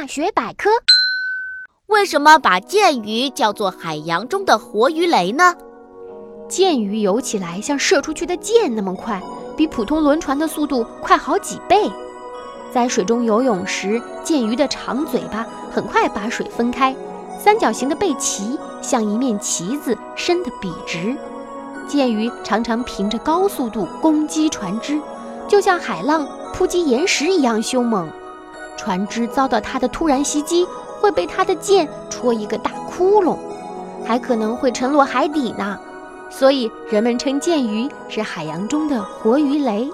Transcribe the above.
大学百科：为什么把剑鱼叫做海洋中的活鱼雷呢？剑鱼游起来像射出去的箭那么快，比普通轮船的速度快好几倍。在水中游泳时，剑鱼的长嘴巴很快把水分开，三角形的背鳍像一面旗子，伸得笔直。剑鱼常常凭着高速度攻击船只，就像海浪扑击岩石一样凶猛。船只遭到它的突然袭击，会被它的剑戳一个大窟窿，还可能会沉落海底呢。所以人们称剑鱼是海洋中的活鱼雷。